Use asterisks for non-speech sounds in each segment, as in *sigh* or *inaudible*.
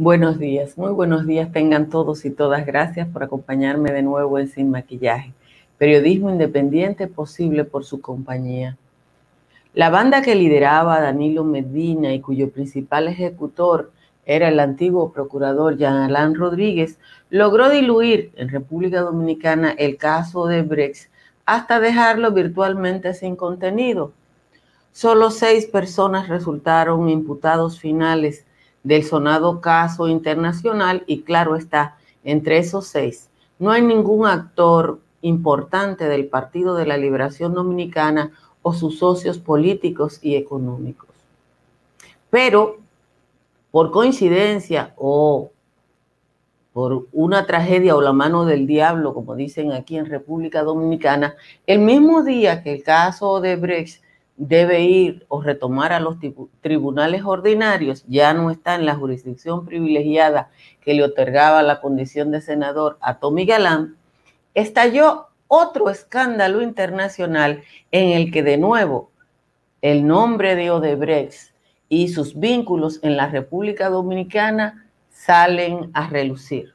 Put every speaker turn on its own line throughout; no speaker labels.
Buenos días, muy buenos días tengan todos y todas. Gracias por acompañarme de nuevo en Sin Maquillaje. Periodismo independiente posible por su compañía. La banda que lideraba Danilo Medina y cuyo principal ejecutor era el antiguo procurador Jean Alain Rodríguez, logró diluir en República Dominicana el caso de Brex hasta dejarlo virtualmente sin contenido. Solo seis personas resultaron imputados finales del sonado caso internacional y claro está, entre esos seis, no hay ningún actor importante del Partido de la Liberación Dominicana o sus socios políticos y económicos. Pero, por coincidencia o por una tragedia o la mano del diablo, como dicen aquí en República Dominicana, el mismo día que el caso de Brecht debe ir o retomar a los tribunales ordinarios, ya no está en la jurisdicción privilegiada que le otorgaba la condición de senador a Tommy Galán, estalló otro escándalo internacional en el que de nuevo el nombre de Odebrecht y sus vínculos en la República Dominicana salen a relucir.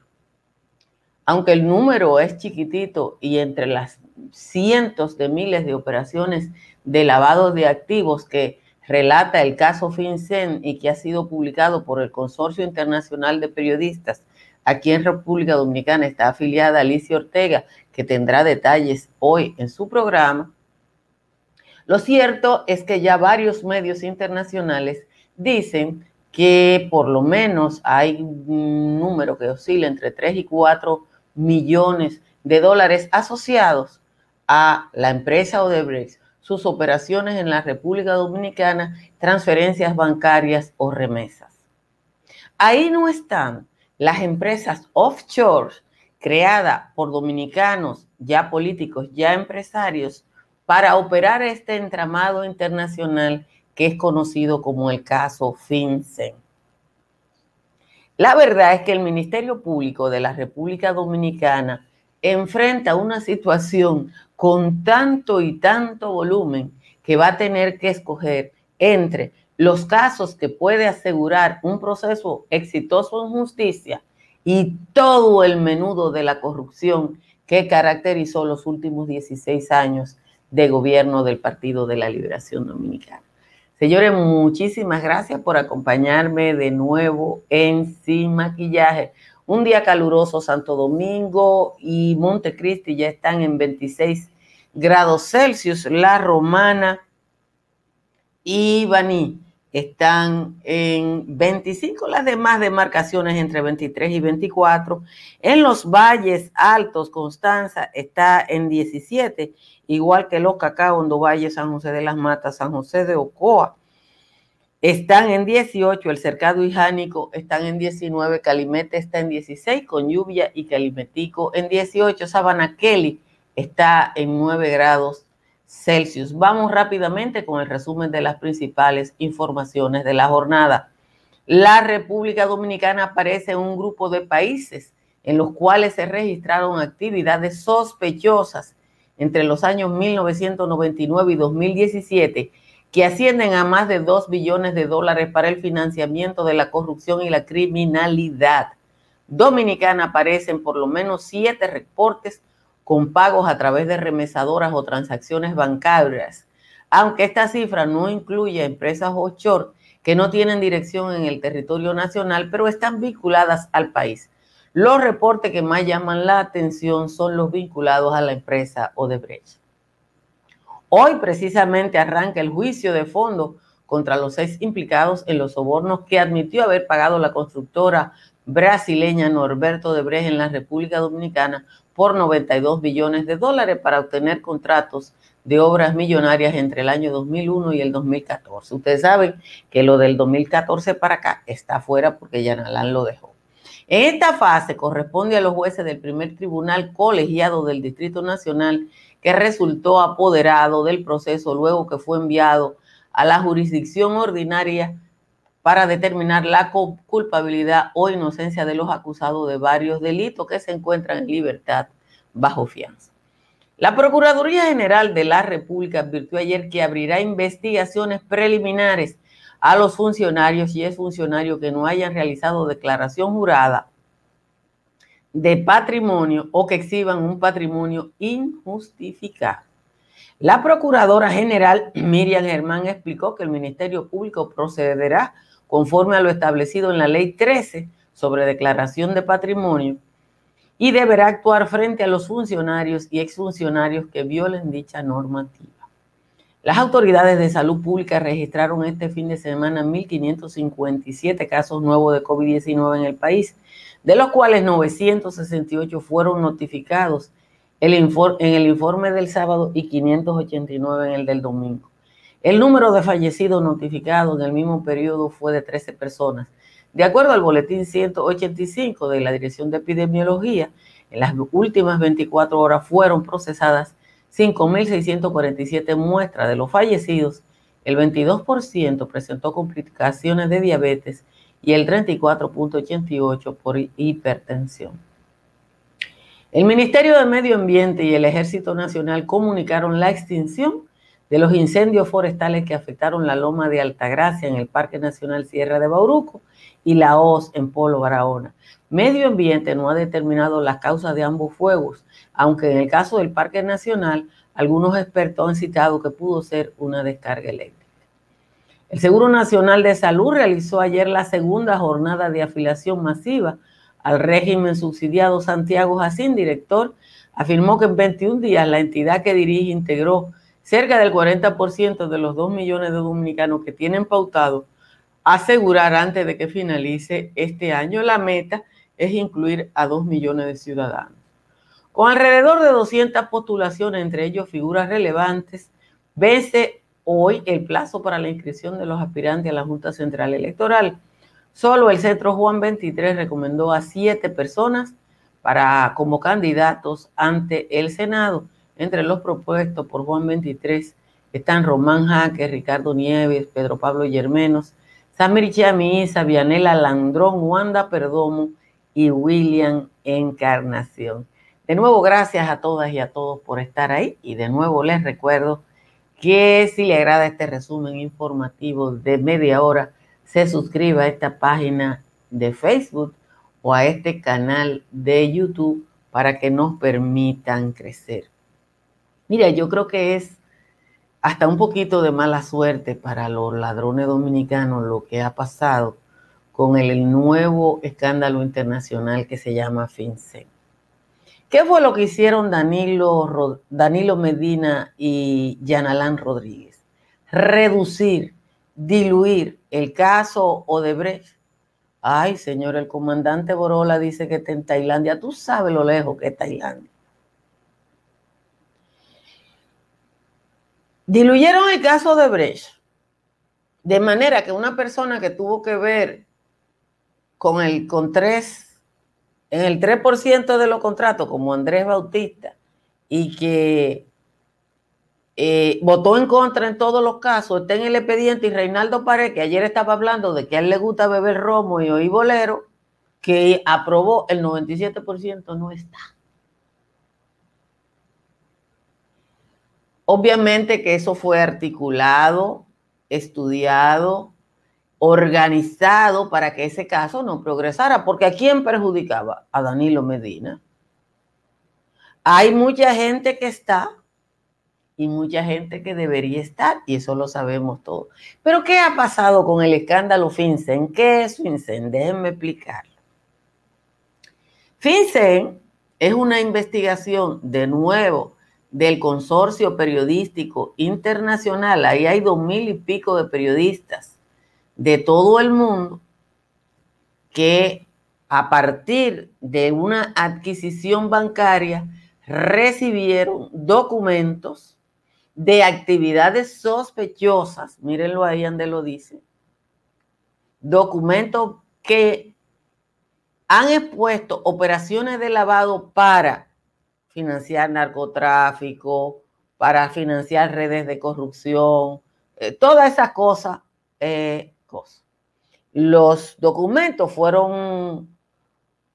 Aunque el número es chiquitito y entre las cientos de miles de operaciones de lavado de activos que relata el caso FinCEN y que ha sido publicado por el Consorcio Internacional de Periodistas. Aquí en República Dominicana está afiliada Alicia Ortega, que tendrá detalles hoy en su programa. Lo cierto es que ya varios medios internacionales dicen que por lo menos hay un número que oscila entre 3 y 4 millones de dólares asociados a la empresa Odebrecht sus operaciones en la República Dominicana, transferencias bancarias o remesas. Ahí no están las empresas offshore creadas por dominicanos, ya políticos, ya empresarios, para operar este entramado internacional que es conocido como el caso FinCEN. La verdad es que el Ministerio Público de la República Dominicana enfrenta una situación con tanto y tanto volumen que va a tener que escoger entre los casos que puede asegurar un proceso exitoso en justicia y todo el menudo de la corrupción que caracterizó los últimos 16 años de gobierno del Partido de la Liberación Dominicana. Señores, muchísimas gracias por acompañarme de nuevo en Sin Maquillaje. Un día caluroso, Santo Domingo y Montecristi ya están en 26 grados Celsius. La Romana y Baní están en 25, las demás demarcaciones entre 23 y 24. En los valles altos, Constanza está en 17, igual que los Cacao, Valle, San José de las Matas, San José de Ocoa están en 18, el cercado hijánico están en 19, Calimete está en 16 con lluvia y Calimetico en 18, Sabana Kelly está en 9 grados Celsius. Vamos rápidamente con el resumen de las principales informaciones de la jornada. La República Dominicana aparece en un grupo de países en los cuales se registraron actividades sospechosas entre los años 1999 y 2017 que ascienden a más de 2 billones de dólares para el financiamiento de la corrupción y la criminalidad. Dominicana aparecen por lo menos siete reportes con pagos a través de remesadoras o transacciones bancarias, aunque esta cifra no incluye empresas offshore que no tienen dirección en el territorio nacional, pero están vinculadas al país. Los reportes que más llaman la atención son los vinculados a la empresa Odebrecht. Hoy precisamente arranca el juicio de fondo contra los seis implicados en los sobornos que admitió haber pagado la constructora brasileña Norberto de Brecht en la República Dominicana por 92 billones de dólares para obtener contratos de obras millonarias entre el año 2001 y el 2014. Ustedes saben que lo del 2014 para acá está fuera porque Yanalán lo dejó. En esta fase corresponde a los jueces del primer tribunal colegiado del Distrito Nacional que resultó apoderado del proceso luego que fue enviado a la jurisdicción ordinaria para determinar la culpabilidad o inocencia de los acusados de varios delitos que se encuentran en libertad bajo fianza. La Procuraduría General de la República advirtió ayer que abrirá investigaciones preliminares a los funcionarios y exfuncionarios que no hayan realizado declaración jurada de patrimonio o que exhiban un patrimonio injustificado. La Procuradora General Miriam Germán explicó que el Ministerio Público procederá conforme a lo establecido en la Ley 13 sobre declaración de patrimonio y deberá actuar frente a los funcionarios y exfuncionarios que violen dicha normativa. Las autoridades de salud pública registraron este fin de semana 1.557 casos nuevos de COVID-19 en el país, de los cuales 968 fueron notificados en el informe del sábado y 589 en el del domingo. El número de fallecidos notificados en el mismo periodo fue de 13 personas. De acuerdo al boletín 185 de la Dirección de Epidemiología, en las últimas 24 horas fueron procesadas 5.647 muestras de los fallecidos. El 22% presentó complicaciones de diabetes y el 34.88% por hipertensión. El Ministerio de Medio Ambiente y el Ejército Nacional comunicaron la extinción de los incendios forestales que afectaron la loma de Altagracia en el Parque Nacional Sierra de Bauruco y la Hoz en Polo Barahona. Medio Ambiente no ha determinado las causas de ambos fuegos, aunque en el caso del Parque Nacional, algunos expertos han citado que pudo ser una descarga eléctrica. El Seguro Nacional de Salud realizó ayer la segunda jornada de afiliación masiva al régimen subsidiado. Santiago Jacín, director, afirmó que en 21 días la entidad que dirige integró cerca del 40% de los 2 millones de dominicanos que tienen pautado asegurar antes de que finalice este año. La meta es incluir a 2 millones de ciudadanos. Con alrededor de 200 postulaciones, entre ellos figuras relevantes, vence hoy el plazo para la inscripción de los aspirantes a la Junta Central Electoral. Solo el Centro Juan 23 recomendó a siete personas para como candidatos ante el Senado. Entre los propuestos por Juan 23 están Román Jaque, Ricardo Nieves, Pedro Pablo Yermenos, Samir Chamisa, Vianela Landrón, Wanda Perdomo y William Encarnación. De nuevo, gracias a todas y a todos por estar ahí y de nuevo les recuerdo que si le agrada este resumen informativo de media hora, se suscriba a esta página de Facebook o a este canal de YouTube para que nos permitan crecer. Mira, yo creo que es hasta un poquito de mala suerte para los ladrones dominicanos lo que ha pasado con el nuevo escándalo internacional que se llama FinCEN. ¿Qué fue lo que hicieron Danilo, Medina y Yanalán Rodríguez? Reducir, diluir el caso Odebrecht. Ay, señor, el comandante Borola dice que está en Tailandia. Tú sabes lo lejos que es Tailandia. Diluyeron el caso de Brecht, de manera que una persona que tuvo que ver con el con tres, en el 3% de los contratos, como Andrés Bautista, y que eh, votó en contra en todos los casos, está en el expediente, y Reinaldo Pared, que ayer estaba hablando de que a él le gusta beber romo y oír bolero, que aprobó el 97%, no está. Obviamente que eso fue articulado, estudiado, organizado para que ese caso no progresara, porque ¿a quién perjudicaba? A Danilo Medina. Hay mucha gente que está y mucha gente que debería estar, y eso lo sabemos todos. Pero ¿qué ha pasado con el escándalo FinCEN? ¿Qué es FinCEN? Déjenme explicarlo. FinCEN es una investigación, de nuevo, del consorcio periodístico internacional, ahí hay dos mil y pico de periodistas de todo el mundo que a partir de una adquisición bancaria recibieron documentos de actividades sospechosas, mírenlo ahí donde lo dice, documentos que han expuesto operaciones de lavado para financiar narcotráfico, para financiar redes de corrupción, eh, todas esas cosas, eh, cosas. Los documentos fueron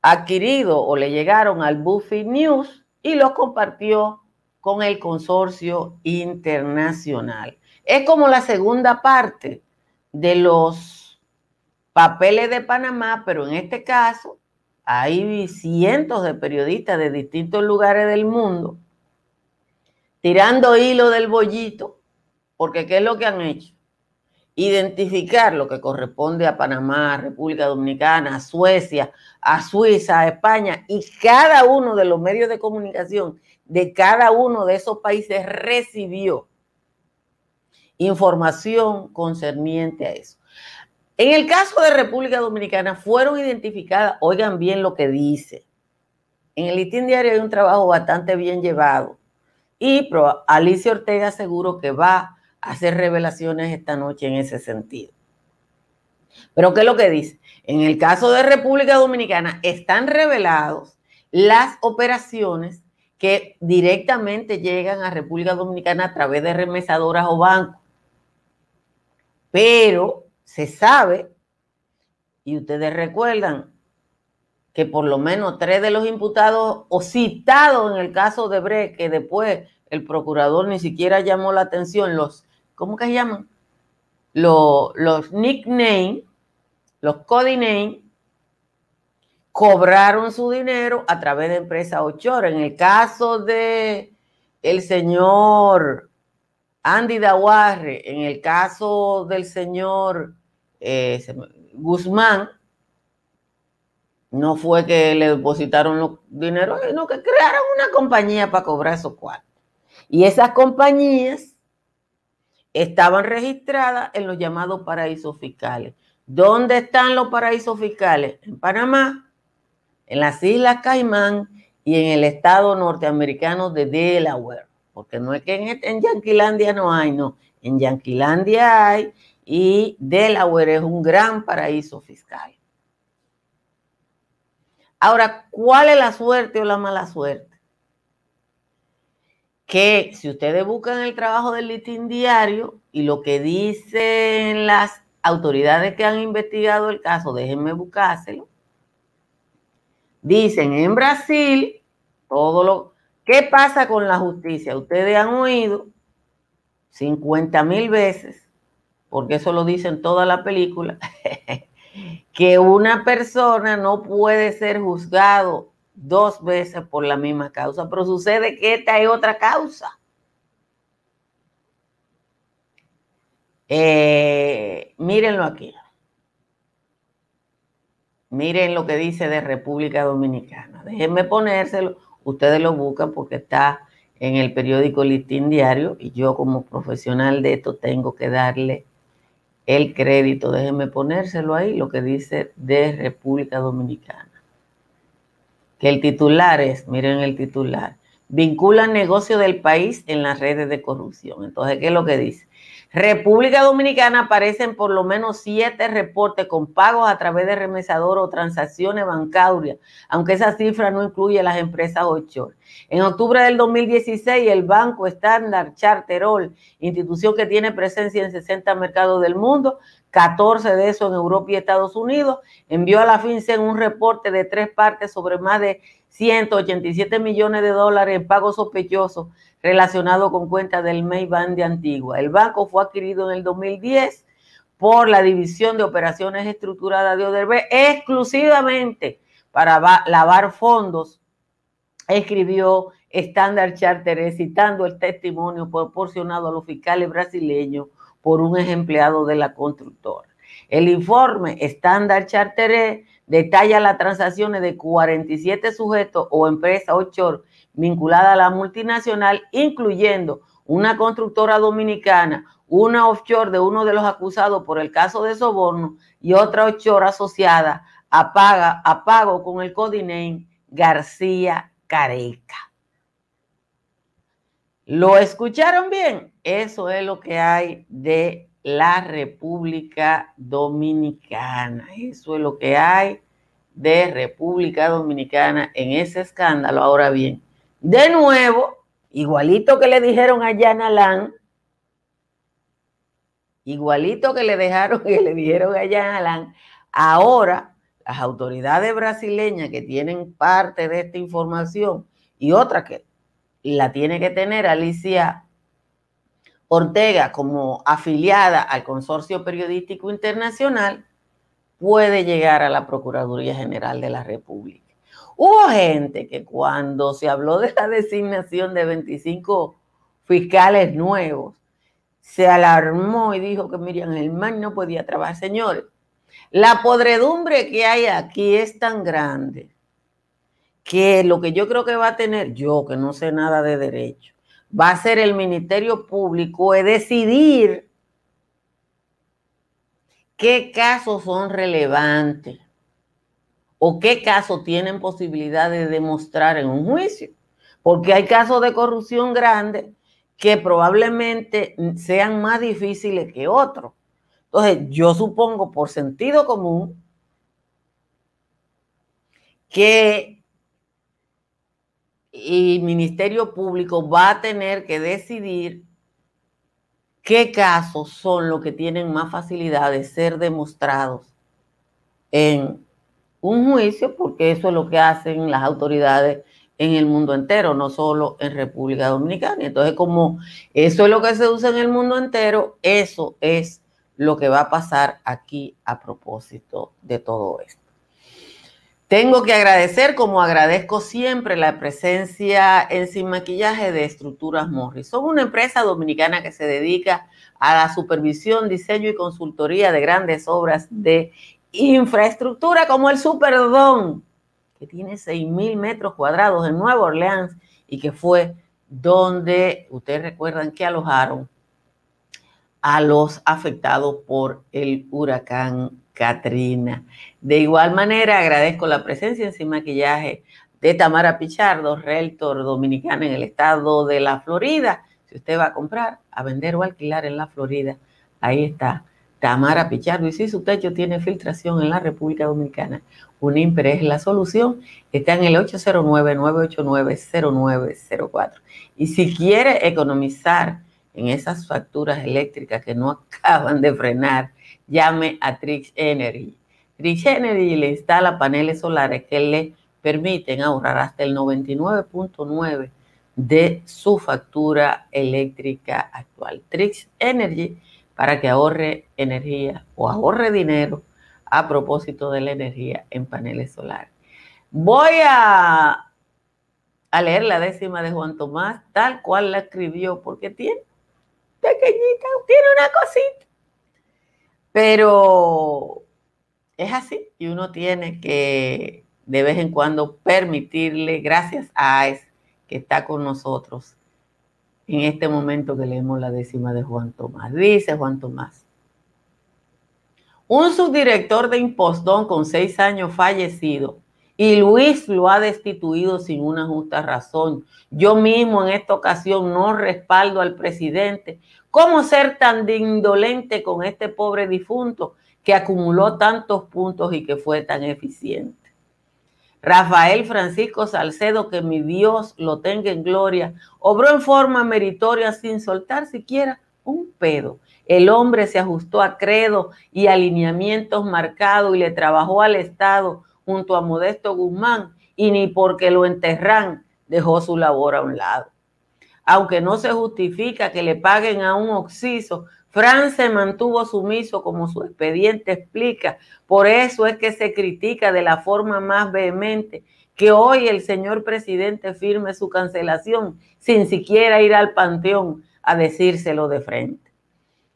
adquiridos o le llegaron al Buffy News y los compartió con el consorcio internacional. Es como la segunda parte de los papeles de Panamá, pero en este caso hay cientos de periodistas de distintos lugares del mundo tirando hilo del bollito, porque ¿qué es lo que han hecho? Identificar lo que corresponde a Panamá, República Dominicana, a Suecia, a Suiza, a España, y cada uno de los medios de comunicación de cada uno de esos países recibió información concerniente a eso. En el caso de República Dominicana fueron identificadas, oigan bien lo que dice, en el listín diario hay un trabajo bastante bien llevado y Alicia Ortega seguro que va a hacer revelaciones esta noche en ese sentido. Pero ¿qué es lo que dice? En el caso de República Dominicana están revelados las operaciones que directamente llegan a República Dominicana a través de remesadoras o bancos. Pero se sabe, y ustedes recuerdan, que por lo menos tres de los imputados o citados en el caso de Bre, que después el procurador ni siquiera llamó la atención, los, ¿cómo que se llaman? Los, los nicknames, los codenames, cobraron su dinero a través de empresas offshore. En el caso de el señor Andy Dawarre, en el caso del señor eh, Guzmán, no fue que le depositaron los dineros, sino que crearon una compañía para cobrar esos cuartos. Y esas compañías estaban registradas en los llamados paraísos fiscales. ¿Dónde están los paraísos fiscales? En Panamá, en las Islas Caimán y en el estado norteamericano de Delaware. Porque no es que en, en Yanquilandia no hay, no. En Yanquilandia hay y Delaware es un gran paraíso fiscal. Ahora, ¿cuál es la suerte o la mala suerte? Que si ustedes buscan el trabajo del listín diario y lo que dicen las autoridades que han investigado el caso, déjenme buscárselo. Dicen en Brasil todo lo ¿Qué pasa con la justicia? Ustedes han oído 50 mil veces, porque eso lo dicen toda la película, *laughs* que una persona no puede ser juzgado dos veces por la misma causa, pero sucede que esta es otra causa. Eh, mírenlo aquí. Miren lo que dice de República Dominicana. Déjenme ponérselo. Ustedes lo buscan porque está en el periódico Listín Diario y yo como profesional de esto tengo que darle el crédito. Déjenme ponérselo ahí, lo que dice de República Dominicana. Que el titular es, miren el titular, vincula negocio del país en las redes de corrupción. Entonces, ¿qué es lo que dice? República Dominicana aparecen por lo menos siete reportes con pagos a través de remesador o transacciones bancarias, aunque esa cifra no incluye las empresas offshore. En octubre del 2016, el Banco Standard Charterol, institución que tiene presencia en 60 mercados del mundo, 14 de esos en Europa y Estados Unidos, envió a la FinCEN un reporte de tres partes sobre más de 187 millones de dólares en pagos sospechosos relacionado con cuentas del Maybank de Antigua. El banco fue adquirido en el 2010 por la División de Operaciones Estructuradas de Oderbe exclusivamente para lavar fondos, escribió Standard Charter citando el testimonio proporcionado a los fiscales brasileños por un empleado de la constructora. El informe Standard Charter detalla las transacciones de 47 sujetos o empresas offshore vinculada a la multinacional, incluyendo una constructora dominicana, una offshore de uno de los acusados por el caso de soborno y otra offshore asociada a pago con el codiname García Careca. ¿Lo escucharon bien? Eso es lo que hay de la República Dominicana. Eso es lo que hay de República Dominicana en ese escándalo. Ahora bien, de nuevo, igualito que le dijeron a Jan Alain, igualito que le dejaron *laughs* que le dijeron a Jan Alain, ahora las autoridades brasileñas que tienen parte de esta información y otra que la tiene que tener Alicia Ortega como afiliada al Consorcio Periodístico Internacional, puede llegar a la Procuraduría General de la República. Hubo gente que cuando se habló de la designación de 25 fiscales nuevos, se alarmó y dijo que Miriam Germán no podía trabajar. Señores, la podredumbre que hay aquí es tan grande que lo que yo creo que va a tener, yo que no sé nada de derecho, va a ser el Ministerio Público es decidir qué casos son relevantes o qué casos tienen posibilidad de demostrar en un juicio. Porque hay casos de corrupción grandes que probablemente sean más difíciles que otros. Entonces, yo supongo por sentido común que el Ministerio Público va a tener que decidir qué casos son los que tienen más facilidad de ser demostrados en un juicio, porque eso es lo que hacen las autoridades en el mundo entero, no solo en República Dominicana. Entonces, como eso es lo que se usa en el mundo entero, eso es lo que va a pasar aquí a propósito de todo esto. Tengo que agradecer, como agradezco siempre, la presencia en Sin Maquillaje de Estructuras Morris. Son una empresa dominicana que se dedica a la supervisión, diseño y consultoría de grandes obras de infraestructura como el Superdome, que tiene 6.000 metros cuadrados en Nueva Orleans y que fue donde ustedes recuerdan que alojaron a los afectados por el huracán Katrina. De igual manera, agradezco la presencia en Sin Maquillaje de Tamara Pichardo, realtor dominicana en el estado de la Florida. Si usted va a comprar, a vender o alquilar en la Florida, ahí está Tamara Pichardo. Y si su techo tiene filtración en la República Dominicana, Unimper es la solución. Está en el 809-989-0904. Y si quiere economizar en esas facturas eléctricas que no *laughs* acaban de frenar, llame a Trix Energy. Trix Energy le instala paneles solares que le permiten ahorrar hasta el 99.9 de su factura eléctrica actual. Trix Energy para que ahorre energía o ahorre dinero a propósito de la energía en paneles solares. Voy a, a leer la décima de Juan Tomás tal cual la escribió porque tiene pequeñita, tiene una cosita. Pero es así y uno tiene que de vez en cuando permitirle, gracias a AES que está con nosotros en este momento que leemos la décima de Juan Tomás. Dice Juan Tomás. Un subdirector de Impostón con seis años fallecido y Luis lo ha destituido sin una justa razón. Yo mismo en esta ocasión no respaldo al presidente. ¿Cómo ser tan indolente con este pobre difunto que acumuló tantos puntos y que fue tan eficiente? Rafael Francisco Salcedo, que mi Dios lo tenga en gloria, obró en forma meritoria sin soltar siquiera un pedo. El hombre se ajustó a credo y alineamientos marcados y le trabajó al Estado junto a Modesto Guzmán y ni porque lo enterran dejó su labor a un lado. Aunque no se justifica que le paguen a un oxiso, Fran se mantuvo sumiso como su expediente explica. Por eso es que se critica de la forma más vehemente que hoy el señor presidente firme su cancelación sin siquiera ir al panteón a decírselo de frente.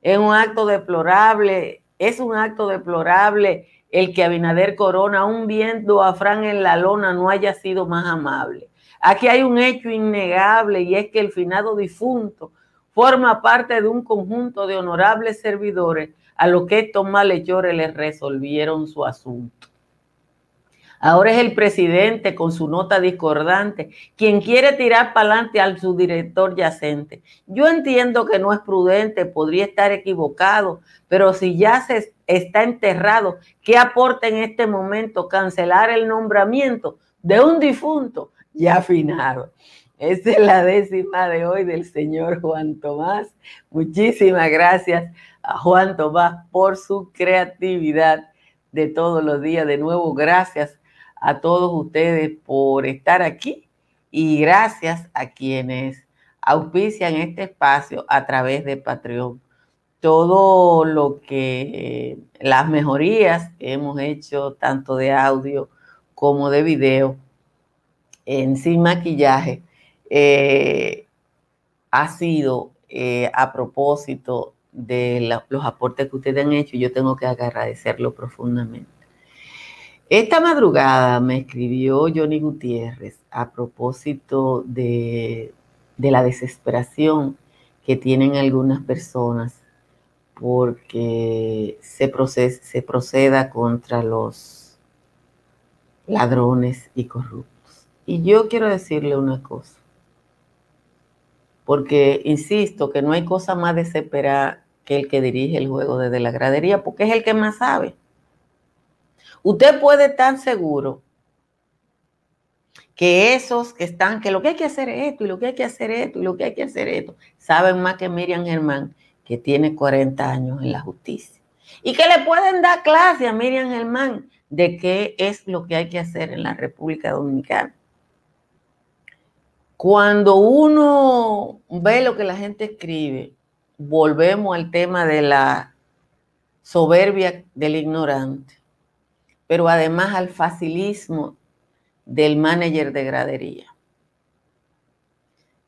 Es un acto deplorable, es un acto deplorable el que Abinader Corona, aún viendo a Fran en la lona, no haya sido más amable. Aquí hay un hecho innegable y es que el finado difunto forma parte de un conjunto de honorables servidores a los que estos malhechores les resolvieron su asunto. Ahora es el presidente con su nota discordante quien quiere tirar para adelante al subdirector yacente. Yo entiendo que no es prudente, podría estar equivocado, pero si ya se está enterrado, ¿qué aporta en este momento cancelar el nombramiento de un difunto ya afinado? Esa es la décima de hoy del señor Juan Tomás. Muchísimas gracias a Juan Tomás por su creatividad de todos los días. De nuevo, gracias a todos ustedes por estar aquí y gracias a quienes auspician este espacio a través de Patreon. Todo lo que las mejorías que hemos hecho, tanto de audio como de video, en sin maquillaje, eh, ha sido eh, a propósito de los aportes que ustedes han hecho. Yo tengo que agradecerlo profundamente. Esta madrugada me escribió Johnny Gutiérrez a propósito de, la desesperación que tienen algunas personas porque se, se proceda contra los ladrones y corruptos. Y yo quiero decirle una cosa, porque insisto que no hay cosa más desesperada que el que dirige el juego desde la gradería, porque es el que más sabe. Usted puede estar seguro que esos que están, que lo que hay que hacer es esto, y lo que hay que hacer es esto, y lo que hay que hacer es esto, saben más que Miriam Germán, que tiene 40 años en la justicia. Y que le pueden dar clase a Miriam Germán de qué es lo que hay que hacer en la República Dominicana. Cuando uno ve lo que la gente escribe, volvemos al tema de la soberbia del ignorante pero además al facilismo del manager de gradería.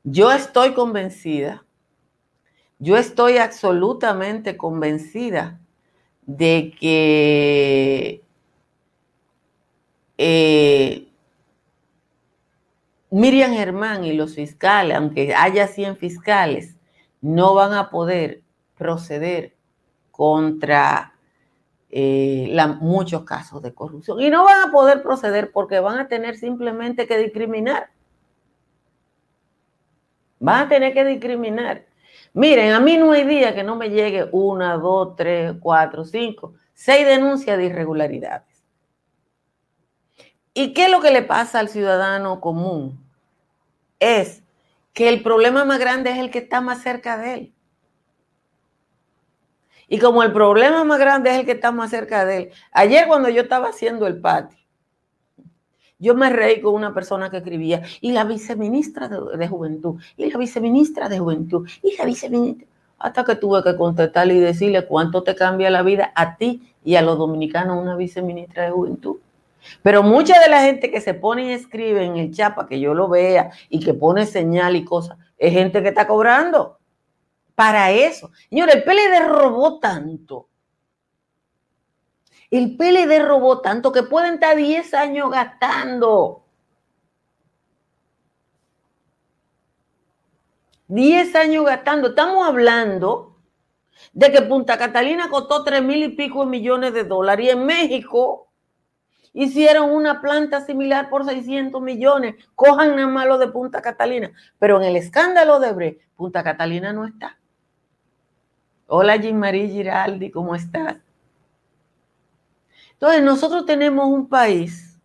Yo estoy convencida, yo estoy absolutamente convencida de que eh, Miriam Germán y los fiscales, aunque haya 100 fiscales, no van a poder proceder contra eh, muchos casos de corrupción. Y no van a poder proceder porque van a tener simplemente que discriminar. Van a tener que discriminar. Miren, a mí no hay día que no me llegue una, dos, tres, cuatro, cinco, seis denuncias de irregularidades. ¿Y qué es lo que le pasa al ciudadano común? Es que el problema más grande es el que está más cerca de él. Y como el problema más grande es el que está más cerca de él, ayer cuando yo estaba haciendo el patio, yo me reí con una persona que escribía, y la viceministra de, Juventud, y la viceministra de Juventud, y la viceministra, hasta que tuve que contestarle y decirle cuánto te cambia la vida a ti y a los dominicanos una viceministra de Juventud. Pero mucha de la gente que se pone y escribe en el chat para que yo lo vea y que pone señal y cosas, es gente que está cobrando para eso. Señores, el PLD robó tanto. El PLD robó tanto que pueden estar 10 años gastando. 10 años gastando. Estamos hablando de que Punta Catalina costó 3 mil y pico millones de dólares y en México hicieron una planta similar por 600 millones. Cojan nada más lo de Punta Catalina. Pero en el escándalo de Bre, Punta Catalina no está. Hola Jean-Marie Giraldi, ¿cómo estás? Entonces, nosotros tenemos un país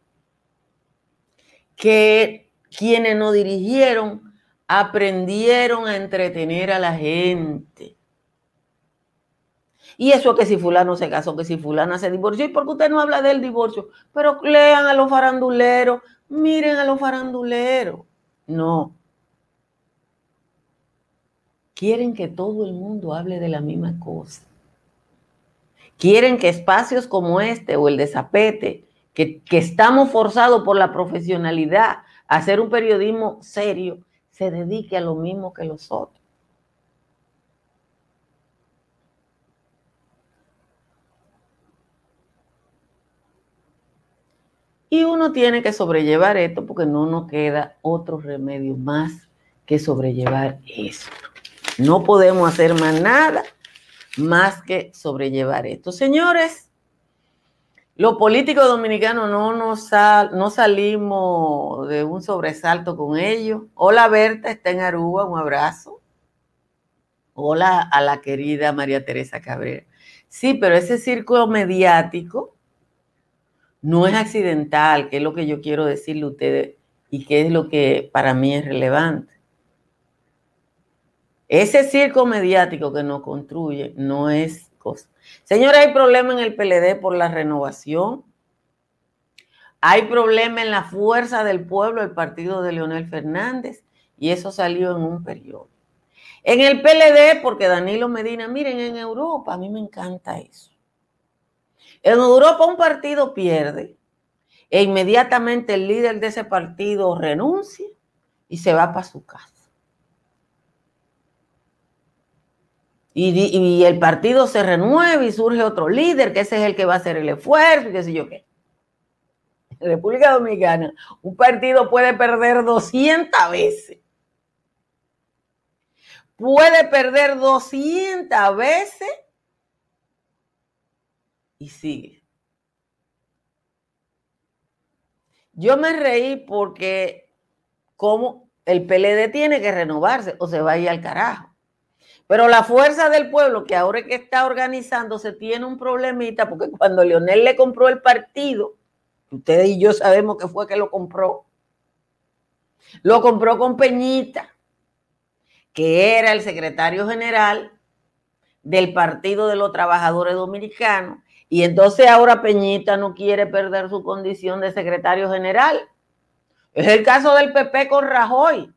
que quienes nos dirigieron aprendieron a entretener a la gente. Y eso que si fulano se casó, que si fulana se divorció, ¿y por qué usted no habla del divorcio? Pero lean a los faranduleros, miren a los faranduleros. No, quieren que todo el mundo hable de la misma cosa. Quieren que espacios como este o el de Zapete, que, que estamos forzados por la profesionalidad a hacer un periodismo serio, se dedique a lo mismo que los otros. Y uno tiene que sobrellevar esto porque no nos queda otro remedio más que sobrellevar esto. No podemos hacer más nada más que sobrellevar esto. Señores, los políticos dominicanos no, nos no salimos de un sobresalto con ellos. Hola Berta, está en Aruba, un abrazo. Hola a la querida María Teresa Cabrera. Sí, pero ese círculo mediático no es accidental, que es lo que yo quiero decirle a ustedes y que es lo que para mí es relevante. Ese circo mediático que nos construye no es cosa. Señora, hay problema en el PLD por la renovación. Hay problema en la fuerza del pueblo, el partido de Leonel Fernández, y eso salió en un periodo. En el PLD, porque Danilo Medina, miren, en Europa, a mí me encanta eso. En Europa un partido pierde e inmediatamente el líder de ese partido renuncia y se va para su casa. Y, el partido se renueva y surge otro líder, que ese es el que va a hacer el esfuerzo y qué sé yo qué. República Dominicana, un partido puede perder 200 veces. Puede perder 200 veces y sigue. Yo me reí porque como el PLD tiene que renovarse o se va a ir al carajo. Pero la fuerza del pueblo, que ahora que está organizándose, tiene un problemita, porque cuando Leonel le compró el partido, ustedes y yo sabemos que fue que lo compró, lo compró con Peñita, que era el secretario general del Partido de los Trabajadores Dominicanos, y entonces ahora Peñita no quiere perder su condición de secretario general. Es el caso del PP con Rajoy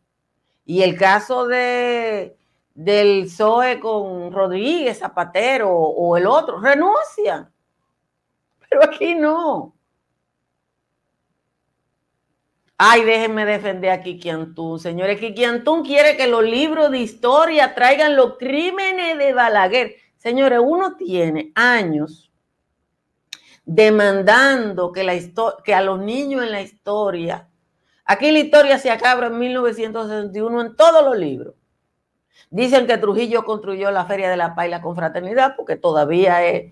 y el caso de del PSOE con Rodríguez, Zapatero o el otro, renuncian. Pero aquí no. Ay, déjenme defender a Kiki Antún. Señores, Kiki quiere que los libros de historia traigan los crímenes de Balaguer. Señores, uno tiene años demandando que, la que a los niños en la historia, aquí la historia se acaba en 1961 en todos los libros Dicen que Trujillo construyó la Feria de la Paz y la Confraternidad porque todavía es,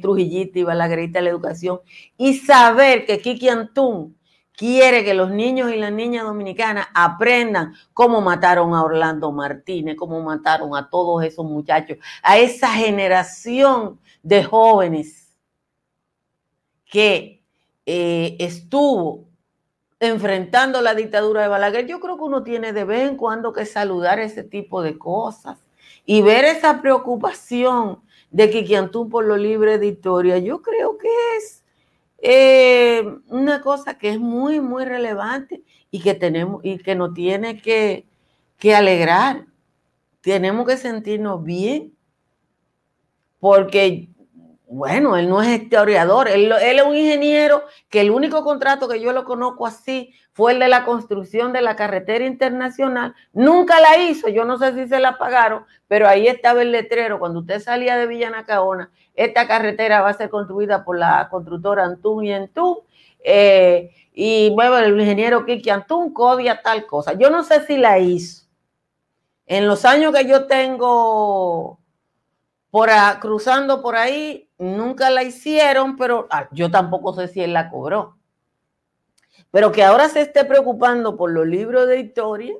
Trujillita y Balaguerita la educación. Y saber que Kiki Antún quiere que los niños y las niñas dominicanas aprendan cómo mataron a Orlando Martínez, cómo mataron a todos esos muchachos, a esa generación de jóvenes que eh, estuvo enfrentando la dictadura de Balaguer, yo creo que uno tiene de vez en cuando que saludar ese tipo de cosas y ver esa preocupación de Kiki Antún por lo libre de historia, yo creo que es eh, una cosa que es muy, muy relevante y que tenemos y que nos tiene que, que alegrar. Tenemos que sentirnos bien porque bueno, él no es historiador, él, es un ingeniero que el único contrato que yo lo conozco así fue el de la construcción de la carretera internacional. Nunca la hizo, yo no sé si se la pagaron, pero ahí estaba el letrero. Cuando usted salía de Villanacaona, esta carretera va a ser construida por la constructora Antún y Antún. Eh, y bueno, el ingeniero Kiki Antún, Codia, tal cosa. Yo no sé si la hizo. En los años que yo tengo por cruzando por ahí, nunca la hicieron, pero ah, yo tampoco sé si él la cobró. Pero que ahora se esté preocupando por los libros de historia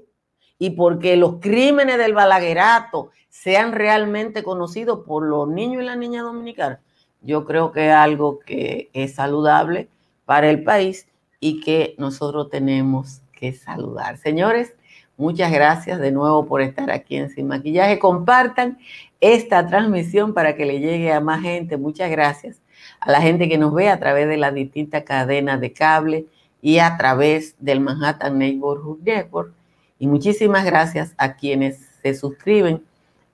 y porque los crímenes del balaguerato sean realmente conocidos por los niños y las niñas dominicanas, yo creo que es algo que es saludable para el país y que nosotros tenemos que saludar. Señores, muchas gracias de nuevo por estar aquí en Sin Maquillaje. Compartan esta transmisión para que le llegue a más gente. Muchas gracias a la gente que nos ve a través de las distintas cadenas de cable y a través del Manhattan Neighborhood Network. Y muchísimas gracias a quienes se suscriben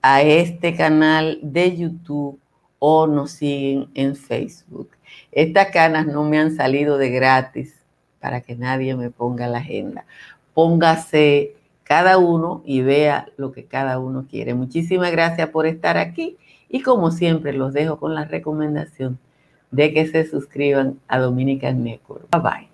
a este canal de YouTube o nos siguen en Facebook. Estas canas no me han salido de gratis para que nadie me ponga la agenda. Póngase cada uno y vea lo que cada uno quiere. Muchísimas gracias por estar aquí y como siempre los dejo con la recomendación de que se suscriban a Dominican Network. Bye bye.